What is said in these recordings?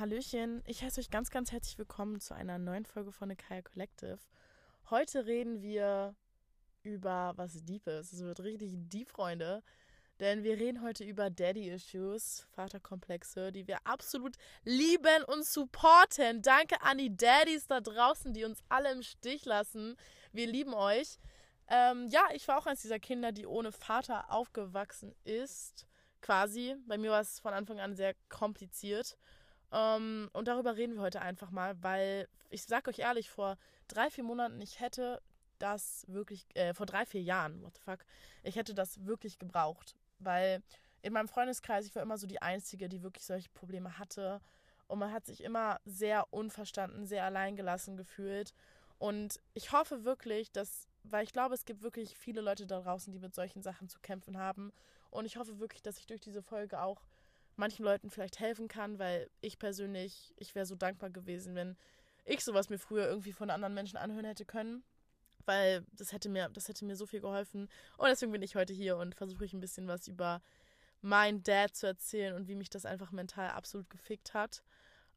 Hallöchen, ich heiße euch ganz, ganz herzlich willkommen zu einer neuen Folge von The Kaya Collective. Heute reden wir über was Deepes. Es wird richtig deep, Freunde. Denn wir reden heute über Daddy-Issues, Vaterkomplexe, die wir absolut lieben und supporten. Danke an die Daddies da draußen, die uns alle im Stich lassen. Wir lieben euch. Ähm, ja, ich war auch eines dieser Kinder, die ohne Vater aufgewachsen ist. Quasi. Bei mir war es von Anfang an sehr kompliziert. Ähm, und darüber reden wir heute einfach mal, weil ich sag euch ehrlich, vor drei, vier Monaten, ich hätte das wirklich, äh, vor drei, vier Jahren, what the fuck, ich hätte das wirklich gebraucht. Weil in meinem Freundeskreis, ich war immer so die Einzige, die wirklich solche Probleme hatte. Und man hat sich immer sehr unverstanden, sehr alleingelassen gefühlt. Und ich hoffe wirklich, dass, weil ich glaube, es gibt wirklich viele Leute da draußen, die mit solchen Sachen zu kämpfen haben. Und ich hoffe wirklich, dass ich durch diese Folge auch manchen Leuten vielleicht helfen kann, weil ich persönlich, ich wäre so dankbar gewesen, wenn ich sowas mir früher irgendwie von anderen Menschen anhören hätte können weil das hätte mir, das hätte mir so viel geholfen. Und deswegen bin ich heute hier und versuche ich ein bisschen was über meinen Dad zu erzählen und wie mich das einfach mental absolut gefickt hat.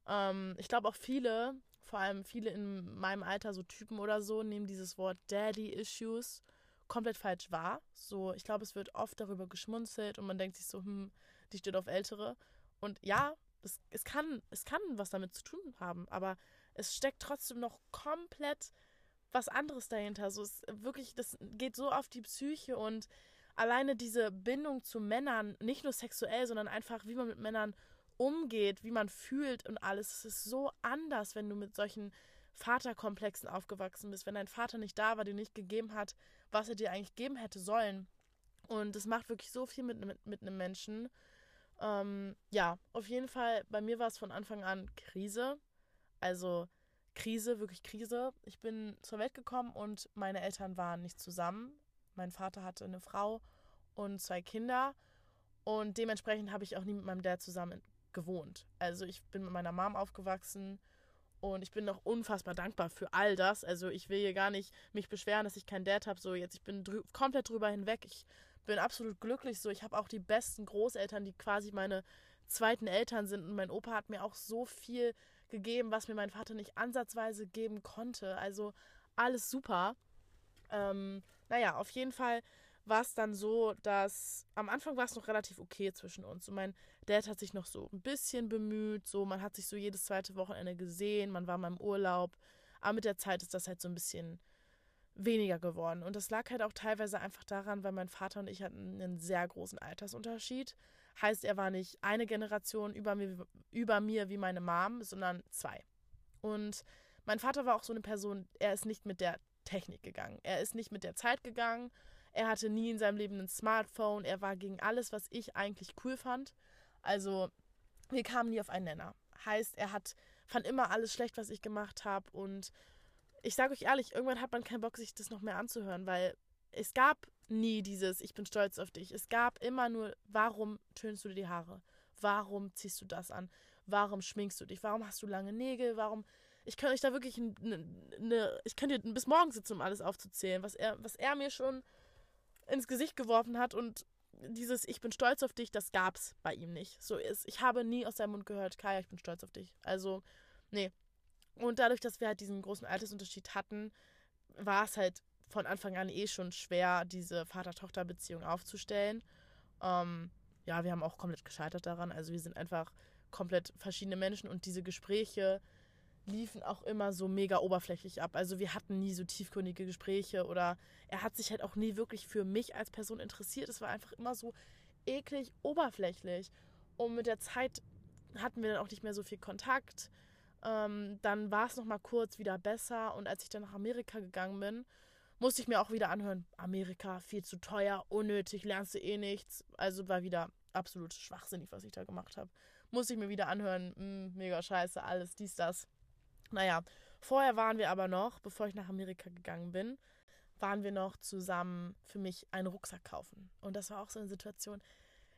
Ähm, ich glaube auch viele, vor allem viele in meinem Alter, so Typen oder so, nehmen dieses Wort Daddy Issues komplett falsch wahr. So, ich glaube, es wird oft darüber geschmunzelt und man denkt sich so, hm, die steht auf Ältere. Und ja, es, es, kann, es kann was damit zu tun haben, aber es steckt trotzdem noch komplett was anderes dahinter. So ist wirklich, das geht so auf die Psyche und alleine diese Bindung zu Männern, nicht nur sexuell, sondern einfach, wie man mit Männern umgeht, wie man fühlt und alles. Es ist so anders, wenn du mit solchen Vaterkomplexen aufgewachsen bist, wenn dein Vater nicht da war, dir nicht gegeben hat, was er dir eigentlich geben hätte sollen. Und das macht wirklich so viel mit, mit, mit einem Menschen. Ähm, ja, auf jeden Fall, bei mir war es von Anfang an Krise. Also Krise, wirklich Krise. Ich bin zur Welt gekommen und meine Eltern waren nicht zusammen. Mein Vater hatte eine Frau und zwei Kinder und dementsprechend habe ich auch nie mit meinem Dad zusammen gewohnt. Also ich bin mit meiner Mom aufgewachsen und ich bin noch unfassbar dankbar für all das. Also ich will hier gar nicht mich beschweren, dass ich keinen Dad habe. So jetzt, ich bin drü komplett drüber hinweg. Ich bin absolut glücklich. So ich habe auch die besten Großeltern, die quasi meine zweiten Eltern sind und mein Opa hat mir auch so viel gegeben, was mir mein Vater nicht ansatzweise geben konnte. Also alles super. Ähm, naja, auf jeden Fall war es dann so, dass am Anfang war es noch relativ okay zwischen uns. Und mein Dad hat sich noch so ein bisschen bemüht. So, man hat sich so jedes zweite Wochenende gesehen, man war mal im Urlaub. Aber mit der Zeit ist das halt so ein bisschen weniger geworden. Und das lag halt auch teilweise einfach daran, weil mein Vater und ich hatten einen sehr großen Altersunterschied. Heißt, er war nicht eine Generation über mir, über mir wie meine Mom, sondern zwei. Und mein Vater war auch so eine Person, er ist nicht mit der Technik gegangen. Er ist nicht mit der Zeit gegangen. Er hatte nie in seinem Leben ein Smartphone. Er war gegen alles, was ich eigentlich cool fand. Also, wir kamen nie auf einen Nenner. Heißt, er hat, fand immer alles schlecht, was ich gemacht habe. Und ich sage euch ehrlich, irgendwann hat man keinen Bock, sich das noch mehr anzuhören, weil es gab nie dieses Ich bin stolz auf dich. Es gab immer nur, warum tönst du dir die Haare? Warum ziehst du das an? Warum schminkst du dich? Warum hast du lange Nägel? Warum. Ich könnte euch da wirklich eine. Ne, ich könnte bis morgen sitzen, um alles aufzuzählen, was er, was er mir schon ins Gesicht geworfen hat und dieses Ich bin stolz auf dich, das gab's bei ihm nicht. So ist. Ich habe nie aus seinem Mund gehört, Kaya, ich bin stolz auf dich. Also, nee. Und dadurch, dass wir halt diesen großen Altersunterschied hatten, war es halt von Anfang an eh schon schwer, diese Vater-Tochter-Beziehung aufzustellen. Ähm, ja, wir haben auch komplett gescheitert daran. Also wir sind einfach komplett verschiedene Menschen und diese Gespräche liefen auch immer so mega oberflächlich ab. Also wir hatten nie so tiefgründige Gespräche oder er hat sich halt auch nie wirklich für mich als Person interessiert. Es war einfach immer so eklig oberflächlich. Und mit der Zeit hatten wir dann auch nicht mehr so viel Kontakt. Ähm, dann war es nochmal kurz wieder besser und als ich dann nach Amerika gegangen bin, musste ich mir auch wieder anhören, Amerika, viel zu teuer, unnötig, lernst du eh nichts. Also war wieder absolut schwachsinnig, was ich da gemacht habe. Musste ich mir wieder anhören, mh, hm, mega scheiße, alles, dies, das. Naja, vorher waren wir aber noch, bevor ich nach Amerika gegangen bin, waren wir noch zusammen für mich einen Rucksack kaufen. Und das war auch so eine Situation,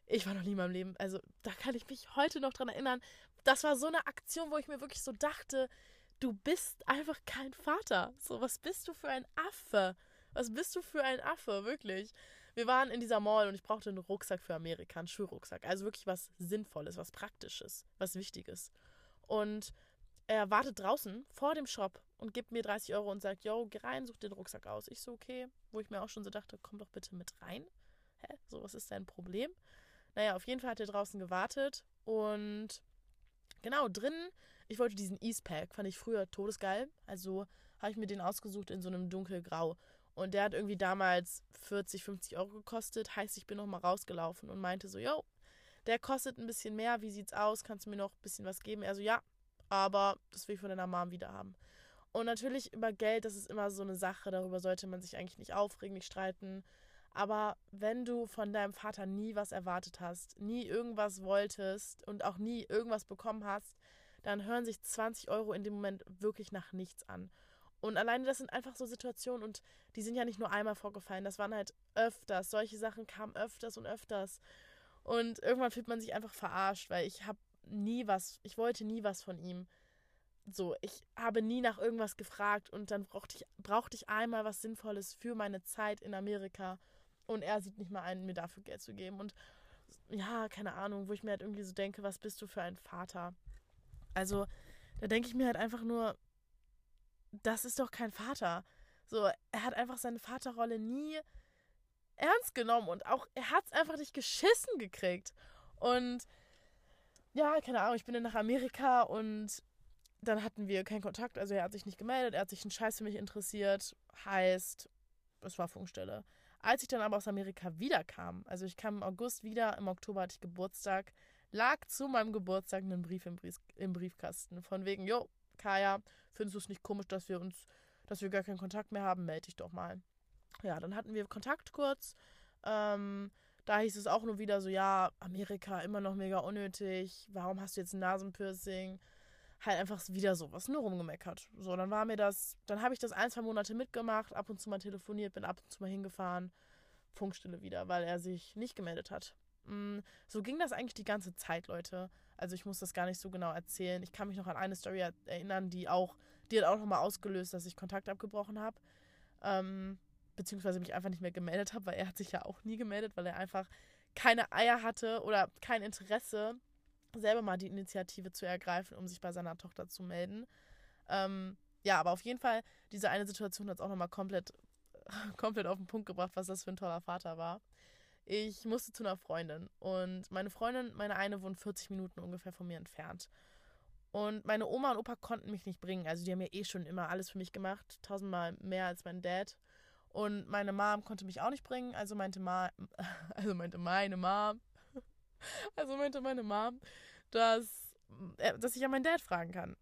ich war noch nie in meinem Leben, also da kann ich mich heute noch dran erinnern. Das war so eine Aktion, wo ich mir wirklich so dachte, du bist einfach kein Vater. So, was bist du für ein Affe? Was bist du für ein Affe, wirklich? Wir waren in dieser Mall und ich brauchte einen Rucksack für Amerika, einen Schulrucksack. Also wirklich was Sinnvolles, was Praktisches, was Wichtiges. Und er wartet draußen vor dem Shop und gibt mir 30 Euro und sagt, yo, geh rein, such den Rucksack aus. Ich so, okay, wo ich mir auch schon so dachte, komm doch bitte mit rein. Hä? So, was ist dein Problem? Naja, auf jeden Fall hat er draußen gewartet und genau, drinnen, ich wollte diesen Eastpack, fand ich früher todesgeil. Also habe ich mir den ausgesucht in so einem dunkelgrau. Und der hat irgendwie damals 40, 50 Euro gekostet. Heißt, ich bin nochmal rausgelaufen und meinte so, yo, der kostet ein bisschen mehr, wie sieht's aus? Kannst du mir noch ein bisschen was geben? Er so, ja, aber das will ich von deiner Mom wieder haben. Und natürlich über Geld, das ist immer so eine Sache, darüber sollte man sich eigentlich nicht aufregen, nicht streiten. Aber wenn du von deinem Vater nie was erwartet hast, nie irgendwas wolltest und auch nie irgendwas bekommen hast, dann hören sich 20 Euro in dem Moment wirklich nach nichts an. Und alleine das sind einfach so Situationen und die sind ja nicht nur einmal vorgefallen, das waren halt öfters. Solche Sachen kamen öfters und öfters. Und irgendwann fühlt man sich einfach verarscht, weil ich habe nie was, ich wollte nie was von ihm. So, ich habe nie nach irgendwas gefragt und dann brauchte ich, brauchte ich einmal was Sinnvolles für meine Zeit in Amerika. Und er sieht nicht mal ein, mir dafür Geld zu geben. Und ja, keine Ahnung, wo ich mir halt irgendwie so denke, was bist du für ein Vater? Also, da denke ich mir halt einfach nur, das ist doch kein Vater. So, er hat einfach seine Vaterrolle nie ernst genommen und auch er hat es einfach nicht geschissen gekriegt. Und ja, keine Ahnung, ich bin dann nach Amerika und dann hatten wir keinen Kontakt. Also er hat sich nicht gemeldet, er hat sich einen Scheiß für mich interessiert. Heißt, es war Funkstelle. Als ich dann aber aus Amerika wiederkam, also ich kam im August wieder, im Oktober hatte ich Geburtstag, lag zu meinem Geburtstag ein Brief im, Brief, im Briefkasten. Von wegen, jo, Kaya, findest du es nicht komisch, dass wir uns, dass wir gar keinen Kontakt mehr haben? Melde dich doch mal. Ja, dann hatten wir Kontakt kurz. Ähm, da hieß es auch nur wieder so, ja, Amerika immer noch mega unnötig. Warum hast du jetzt ein Nasenpiercing? Halt einfach wieder so was nur rumgemeckert. So, dann war mir das, dann habe ich das ein, zwei Monate mitgemacht, ab und zu mal telefoniert, bin ab und zu mal hingefahren. Funkstille wieder, weil er sich nicht gemeldet hat. Mm, so ging das eigentlich die ganze Zeit, Leute. Also ich muss das gar nicht so genau erzählen. Ich kann mich noch an eine Story erinnern, die auch, die hat auch nochmal ausgelöst, dass ich Kontakt abgebrochen habe. Ähm, beziehungsweise mich einfach nicht mehr gemeldet habe, weil er hat sich ja auch nie gemeldet, weil er einfach keine Eier hatte oder kein Interesse, selber mal die Initiative zu ergreifen, um sich bei seiner Tochter zu melden. Ähm, ja, aber auf jeden Fall, diese eine Situation hat es auch nochmal komplett, komplett auf den Punkt gebracht, was das für ein toller Vater war. Ich musste zu einer Freundin und meine Freundin, meine eine, wohnt 40 Minuten ungefähr von mir entfernt. Und meine Oma und Opa konnten mich nicht bringen. Also die haben ja eh schon immer alles für mich gemacht. Tausendmal mehr als mein Dad. Und meine Mom konnte mich auch nicht bringen, also meinte, Ma also meinte meine Mom, also meinte meine Mom, dass, äh, dass ich ja meinen Dad fragen kann.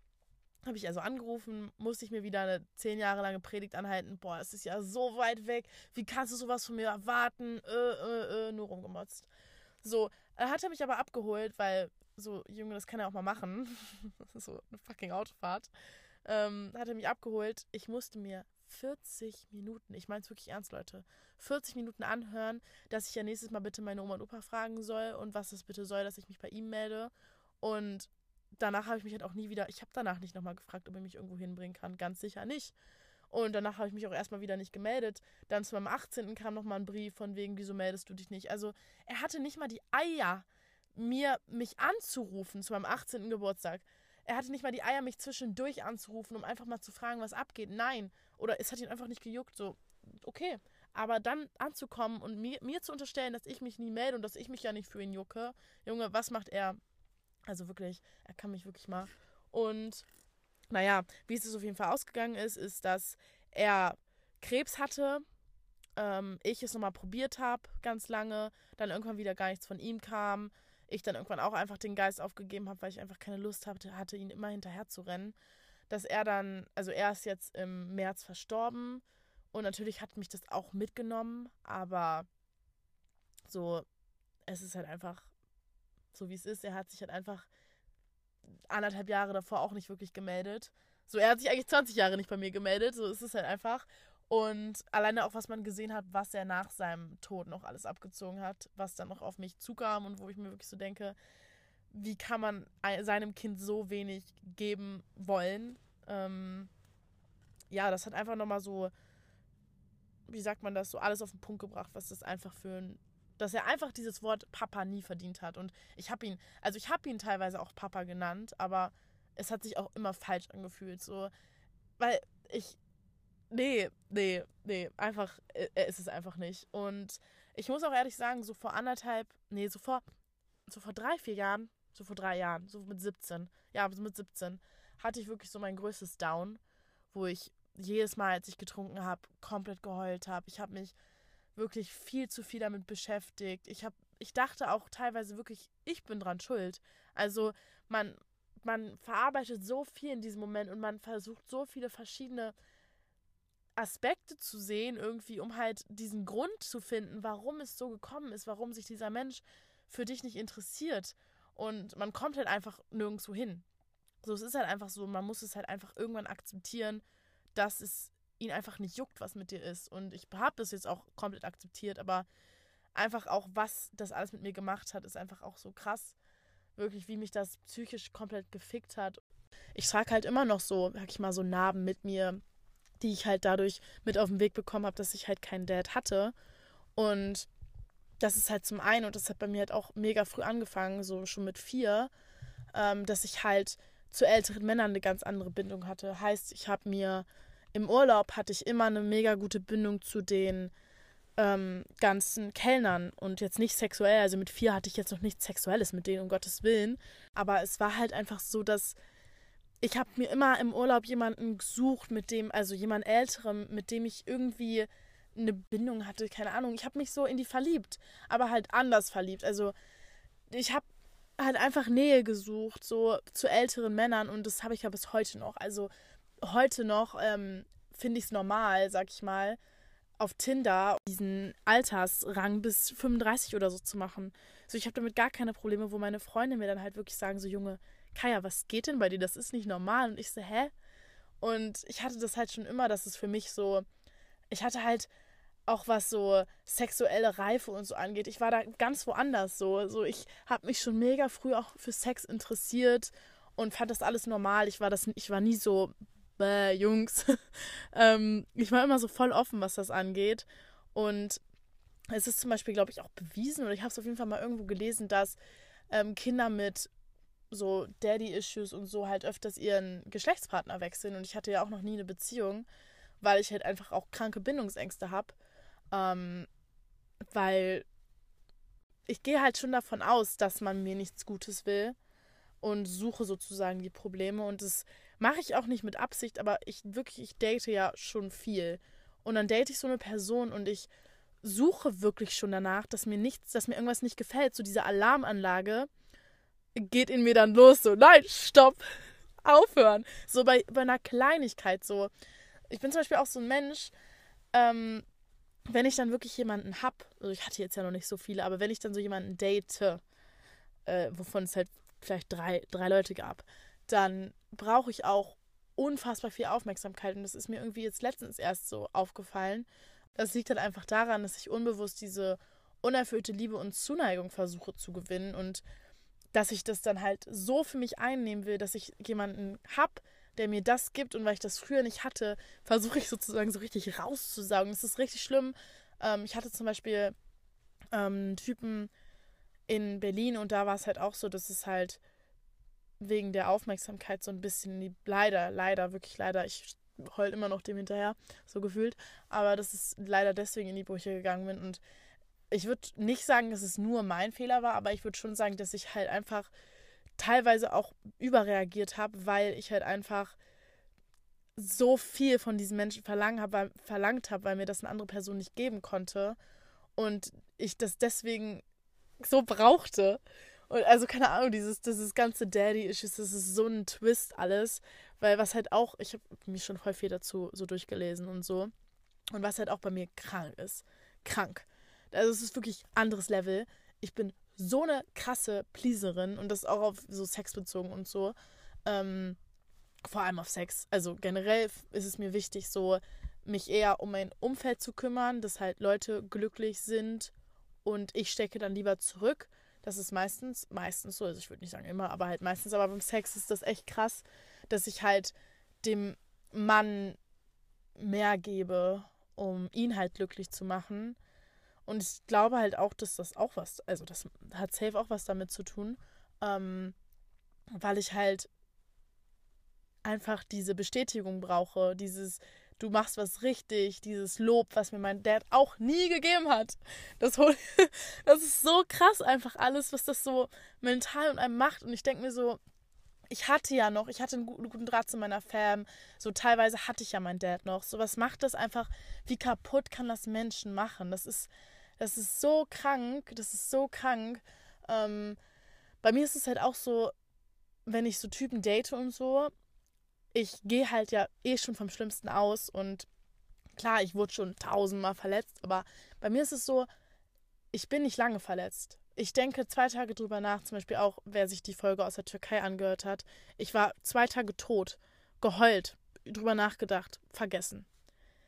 Habe ich also angerufen, musste ich mir wieder eine zehn Jahre lange Predigt anhalten. Boah, es ist ja so weit weg. Wie kannst du sowas von mir erwarten? Äh, äh, äh, nur rumgemotzt. So, er hat er mich aber abgeholt, weil so, Junge, das kann er auch mal machen. so eine fucking Autofahrt. Ähm, hat er mich abgeholt. Ich musste mir 40 Minuten, ich meine es wirklich ernst, Leute, 40 Minuten anhören, dass ich ja nächstes Mal bitte meine Oma und Opa fragen soll und was das bitte soll, dass ich mich bei ihm melde. Und danach habe ich mich halt auch nie wieder, ich habe danach nicht nochmal gefragt, ob er mich irgendwo hinbringen kann. Ganz sicher nicht. Und danach habe ich mich auch erstmal wieder nicht gemeldet. Dann zu meinem 18. kam nochmal ein Brief von wegen, wieso meldest du dich nicht? Also er hatte nicht mal die Eier, mir mich anzurufen zu meinem 18. Geburtstag. Er hatte nicht mal die Eier, mich zwischendurch anzurufen, um einfach mal zu fragen, was abgeht. Nein. Oder es hat ihn einfach nicht gejuckt. So, okay. Aber dann anzukommen und mir, mir zu unterstellen, dass ich mich nie melde und dass ich mich ja nicht für ihn jucke. Junge, was macht er? Also wirklich, er kann mich wirklich mal. Und naja, wie es auf jeden Fall ausgegangen ist, ist, dass er Krebs hatte. Ähm, ich es nochmal probiert habe, ganz lange. Dann irgendwann wieder gar nichts von ihm kam ich dann irgendwann auch einfach den Geist aufgegeben habe, weil ich einfach keine Lust hatte, hatte ihn immer hinterher zu rennen. Dass er dann, also er ist jetzt im März verstorben und natürlich hat mich das auch mitgenommen, aber so, es ist halt einfach so, wie es ist. Er hat sich halt einfach anderthalb Jahre davor auch nicht wirklich gemeldet. So, er hat sich eigentlich 20 Jahre nicht bei mir gemeldet, so ist es halt einfach. Und alleine auch, was man gesehen hat, was er nach seinem Tod noch alles abgezogen hat, was dann noch auf mich zukam und wo ich mir wirklich so denke, wie kann man seinem Kind so wenig geben wollen? Ähm, ja, das hat einfach nochmal so, wie sagt man das, so alles auf den Punkt gebracht, was das einfach für ein, dass er einfach dieses Wort Papa nie verdient hat. Und ich habe ihn, also ich habe ihn teilweise auch Papa genannt, aber es hat sich auch immer falsch angefühlt. So, weil ich. Nee, nee, nee, einfach, äh, äh ist es einfach nicht. Und ich muss auch ehrlich sagen, so vor anderthalb, nee, so vor, so vor drei, vier Jahren, so vor drei Jahren, so mit 17, ja, so mit 17, hatte ich wirklich so mein größtes Down, wo ich jedes Mal, als ich getrunken habe, komplett geheult habe. Ich habe mich wirklich viel zu viel damit beschäftigt. Ich habe, ich dachte auch teilweise wirklich, ich bin dran schuld. Also man, man verarbeitet so viel in diesem Moment und man versucht so viele verschiedene Aspekte zu sehen, irgendwie, um halt diesen Grund zu finden, warum es so gekommen ist, warum sich dieser Mensch für dich nicht interessiert. Und man kommt halt einfach nirgendwo hin. So, es ist halt einfach so, man muss es halt einfach irgendwann akzeptieren, dass es ihn einfach nicht juckt, was mit dir ist. Und ich habe das jetzt auch komplett akzeptiert, aber einfach auch, was das alles mit mir gemacht hat, ist einfach auch so krass. Wirklich, wie mich das psychisch komplett gefickt hat. Ich trage halt immer noch so, sag ich mal, so Narben mit mir, die ich halt dadurch mit auf den Weg bekommen habe, dass ich halt keinen Dad hatte. Und das ist halt zum einen, und das hat bei mir halt auch mega früh angefangen, so schon mit vier, ähm, dass ich halt zu älteren Männern eine ganz andere Bindung hatte. Heißt, ich habe mir im Urlaub hatte ich immer eine mega gute Bindung zu den ähm, ganzen Kellnern und jetzt nicht sexuell. Also mit vier hatte ich jetzt noch nichts Sexuelles mit denen, um Gottes Willen. Aber es war halt einfach so, dass ich habe mir immer im Urlaub jemanden gesucht, mit dem, also jemand Älterem, mit dem ich irgendwie eine Bindung hatte, keine Ahnung. Ich habe mich so in die verliebt, aber halt anders verliebt. Also ich habe halt einfach Nähe gesucht, so zu älteren Männern und das habe ich ja bis heute noch. Also heute noch ähm, finde ich es normal, sag ich mal, auf Tinder diesen Altersrang bis 35 oder so zu machen. So, ich habe damit gar keine Probleme, wo meine Freunde mir dann halt wirklich sagen, so Junge, Kaya, was geht denn bei dir? Das ist nicht normal. Und ich so, hä? Und ich hatte das halt schon immer, dass es für mich so, ich hatte halt auch was so sexuelle Reife und so angeht. Ich war da ganz woanders so. So ich habe mich schon mega früh auch für Sex interessiert und fand das alles normal. Ich war das ich war nie so bäh, Jungs. ähm, ich war immer so voll offen, was das angeht. Und es ist zum Beispiel, glaube ich, auch bewiesen, oder ich habe es auf jeden Fall mal irgendwo gelesen, dass ähm, Kinder mit so Daddy-Issues und so halt öfters ihren Geschlechtspartner wechseln. Und ich hatte ja auch noch nie eine Beziehung, weil ich halt einfach auch kranke Bindungsängste habe. Ähm, weil ich gehe halt schon davon aus, dass man mir nichts Gutes will und suche sozusagen die Probleme. Und das mache ich auch nicht mit Absicht, aber ich wirklich, ich date ja schon viel. Und dann date ich so eine Person und ich suche wirklich schon danach, dass mir nichts, dass mir irgendwas nicht gefällt. So diese Alarmanlage geht in mir dann los. So, nein, stopp, aufhören. So bei, bei einer Kleinigkeit so. Ich bin zum Beispiel auch so ein Mensch, ähm, wenn ich dann wirklich jemanden hab, also ich hatte jetzt ja noch nicht so viele, aber wenn ich dann so jemanden date, äh, wovon es halt vielleicht drei, drei Leute gab, dann brauche ich auch unfassbar viel Aufmerksamkeit. Und das ist mir irgendwie jetzt letztens erst so aufgefallen. Das liegt halt einfach daran, dass ich unbewusst diese unerfüllte Liebe und Zuneigung versuche zu gewinnen und dass ich das dann halt so für mich einnehmen will, dass ich jemanden hab, der mir das gibt und weil ich das früher nicht hatte, versuche ich sozusagen so richtig rauszusaugen. Das ist richtig schlimm. Ähm, ich hatte zum Beispiel ähm, Typen in Berlin und da war es halt auch so, dass es halt wegen der Aufmerksamkeit so ein bisschen die, leider, leider, wirklich leider, ich heul immer noch dem hinterher, so gefühlt, aber dass es leider deswegen in die Brüche gegangen bin und ich würde nicht sagen, dass es nur mein Fehler war, aber ich würde schon sagen, dass ich halt einfach teilweise auch überreagiert habe, weil ich halt einfach so viel von diesen Menschen verlangt habe, weil mir das eine andere Person nicht geben konnte und ich das deswegen so brauchte. Und also keine Ahnung, dieses, dieses ganze Daddy-Issues, das ist so ein Twist alles, weil was halt auch, ich habe mich schon voll viel dazu so durchgelesen und so. Und was halt auch bei mir krank ist. Krank. Also es ist wirklich anderes Level. Ich bin so eine krasse Pleaserin und das auch auf so Sex bezogen und so. Ähm, vor allem auf Sex. Also generell ist es mir wichtig, so mich eher um mein Umfeld zu kümmern, dass halt Leute glücklich sind und ich stecke dann lieber zurück. Das ist meistens, meistens so, also ich würde nicht sagen immer, aber halt meistens, aber beim Sex ist das echt krass, dass ich halt dem Mann mehr gebe, um ihn halt glücklich zu machen. Und ich glaube halt auch, dass das auch was, also das hat safe auch was damit zu tun, ähm, weil ich halt einfach diese Bestätigung brauche, dieses du machst was richtig, dieses Lob, was mir mein Dad auch nie gegeben hat. Das, das ist so krass einfach alles, was das so mental und einem macht. Und ich denke mir so, ich hatte ja noch, ich hatte einen guten, Draht zu meiner Fam. So teilweise hatte ich ja meinen Dad noch. So was macht das einfach, wie kaputt kann das Menschen machen? Das ist, das ist so krank, das ist so krank. Ähm, bei mir ist es halt auch so, wenn ich so Typen date und so, ich gehe halt ja eh schon vom Schlimmsten aus und klar, ich wurde schon tausendmal verletzt, aber bei mir ist es so, ich bin nicht lange verletzt. Ich denke zwei Tage drüber nach, zum Beispiel auch, wer sich die Folge aus der Türkei angehört hat. Ich war zwei Tage tot, geheult, drüber nachgedacht, vergessen.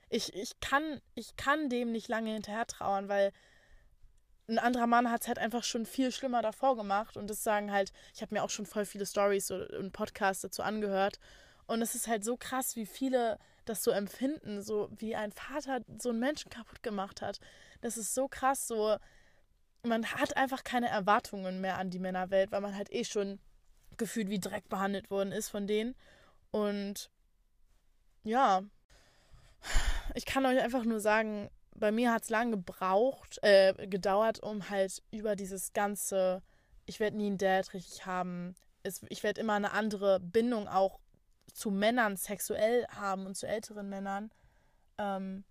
Ich, ich, kann, ich kann dem nicht lange hinterher trauern, weil ein anderer Mann hat es halt einfach schon viel schlimmer davor gemacht und das sagen halt, ich habe mir auch schon voll viele Stories und Podcasts dazu angehört und es ist halt so krass, wie viele das so empfinden, so wie ein Vater so einen Menschen kaputt gemacht hat. Das ist so krass, so man hat einfach keine Erwartungen mehr an die Männerwelt, weil man halt eh schon gefühlt wie Dreck behandelt worden ist von denen. Und ja, ich kann euch einfach nur sagen, bei mir hat es lange gebraucht, äh, gedauert, um halt über dieses ganze, ich werde nie einen Dad richtig haben, es, ich werde immer eine andere Bindung auch zu Männern sexuell haben und zu älteren Männern. Ähm,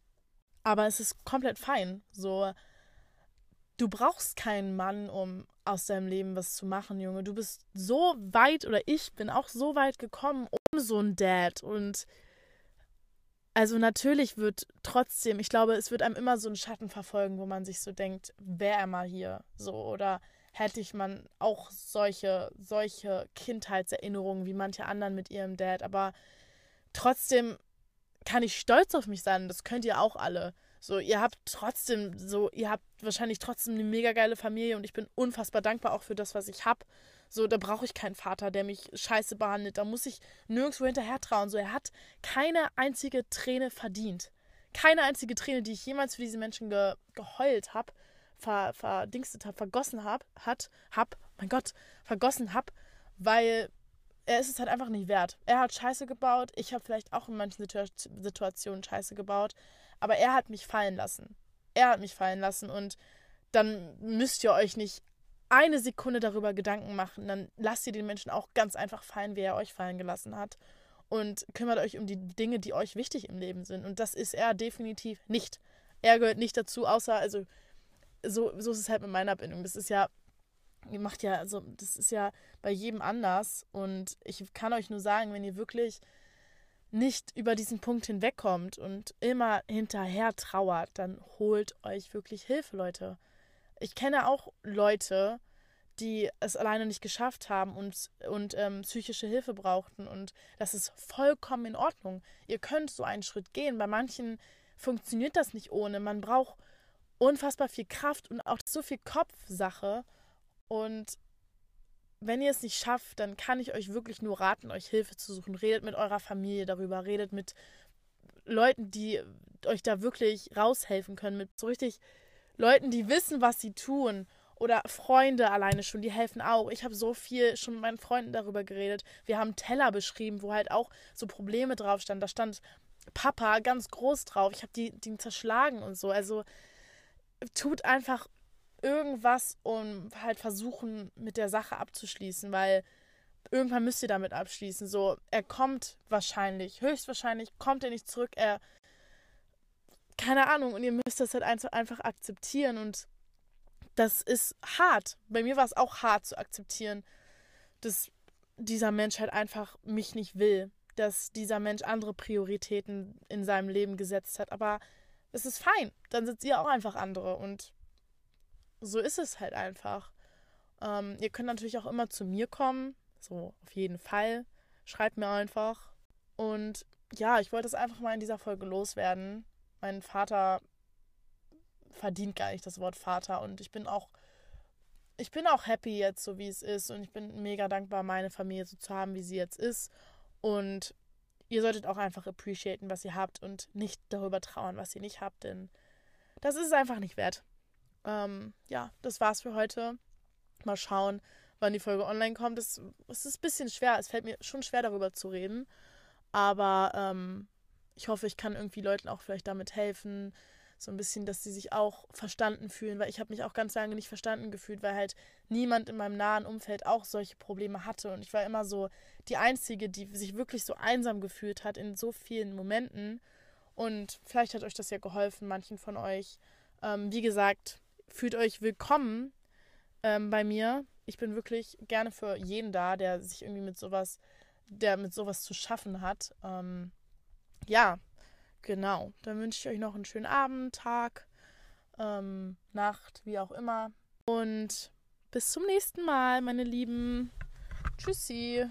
aber es ist komplett fein. So, du brauchst keinen Mann, um aus deinem Leben was zu machen, Junge. Du bist so weit oder ich bin auch so weit gekommen, um so ein Dad. Und also natürlich wird trotzdem, ich glaube, es wird einem immer so ein Schatten verfolgen, wo man sich so denkt, wäre er mal hier so oder hätte ich man auch solche, solche Kindheitserinnerungen wie manche anderen mit ihrem Dad. Aber trotzdem kann ich stolz auf mich sein. Das könnt ihr auch alle. So, ihr habt trotzdem so, ihr habt wahrscheinlich trotzdem eine mega geile Familie und ich bin unfassbar dankbar auch für das, was ich habe. So, da brauche ich keinen Vater, der mich scheiße behandelt. Da muss ich nirgendwo hinterher trauen. So, er hat keine einzige Träne verdient. Keine einzige Träne, die ich jemals für diese Menschen ge geheult habe, ver, verdingstet habe, vergossen habe, hat, hab, mein Gott, vergossen habe, weil er ist es halt einfach nicht wert. Er hat Scheiße gebaut, ich habe vielleicht auch in manchen Situ Situationen Scheiße gebaut, aber er hat mich fallen lassen. Er hat mich fallen lassen und dann müsst ihr euch nicht eine Sekunde darüber Gedanken machen, dann lasst ihr den Menschen auch ganz einfach fallen, wie er euch fallen gelassen hat und kümmert euch um die Dinge, die euch wichtig im Leben sind und das ist er definitiv nicht. Er gehört nicht dazu, außer also so, so ist es halt mit meiner Bindung. Das ist ja, ihr macht ja, also das ist ja bei jedem anders. Und ich kann euch nur sagen, wenn ihr wirklich nicht über diesen Punkt hinwegkommt und immer hinterher trauert, dann holt euch wirklich Hilfe, Leute. Ich kenne auch Leute, die es alleine nicht geschafft haben und, und ähm, psychische Hilfe brauchten. Und das ist vollkommen in Ordnung. Ihr könnt so einen Schritt gehen. Bei manchen funktioniert das nicht ohne. Man braucht unfassbar viel Kraft und auch so viel Kopfsache. Und wenn ihr es nicht schafft, dann kann ich euch wirklich nur raten, euch Hilfe zu suchen. Redet mit eurer Familie darüber, redet mit Leuten, die euch da wirklich raushelfen können, mit so richtig Leuten, die wissen, was sie tun. Oder Freunde alleine schon, die helfen auch. Ich habe so viel schon mit meinen Freunden darüber geredet. Wir haben Teller beschrieben, wo halt auch so Probleme drauf standen. Da stand Papa ganz groß drauf. Ich habe die, die zerschlagen und so. Also tut einfach irgendwas, um halt versuchen, mit der Sache abzuschließen, weil irgendwann müsst ihr damit abschließen. So, er kommt wahrscheinlich, höchstwahrscheinlich kommt er nicht zurück, er. Keine Ahnung, und ihr müsst das halt einfach akzeptieren und das ist hart. Bei mir war es auch hart zu akzeptieren, dass dieser Mensch halt einfach mich nicht will, dass dieser Mensch andere Prioritäten in seinem Leben gesetzt hat. Aber es ist fein. Dann sitzt ihr auch einfach andere und so ist es halt einfach. Ähm, ihr könnt natürlich auch immer zu mir kommen, so auf jeden Fall. Schreibt mir einfach. Und ja, ich wollte es einfach mal in dieser Folge loswerden. Mein Vater verdient gar nicht das Wort Vater und ich bin auch ich bin auch happy jetzt so wie es ist und ich bin mega dankbar meine Familie so zu haben, wie sie jetzt ist und ihr solltet auch einfach appreciaten, was ihr habt und nicht darüber trauern, was ihr nicht habt, denn das ist es einfach nicht wert. Ähm, ja, das war's für heute. Mal schauen, wann die Folge online kommt. Es, es ist ein bisschen schwer. Es fällt mir schon schwer, darüber zu reden. Aber ähm, ich hoffe, ich kann irgendwie Leuten auch vielleicht damit helfen, so ein bisschen, dass sie sich auch verstanden fühlen, weil ich habe mich auch ganz lange nicht verstanden gefühlt, weil halt niemand in meinem nahen Umfeld auch solche Probleme hatte und ich war immer so die einzige, die sich wirklich so einsam gefühlt hat in so vielen Momenten und vielleicht hat euch das ja geholfen, manchen von euch. Ähm, wie gesagt, fühlt euch willkommen ähm, bei mir. Ich bin wirklich gerne für jeden da, der sich irgendwie mit sowas, der mit sowas zu schaffen hat. Ähm, ja, Genau. Dann wünsche ich euch noch einen schönen Abend, Tag, ähm, Nacht, wie auch immer. Und bis zum nächsten Mal, meine Lieben. Tschüssi.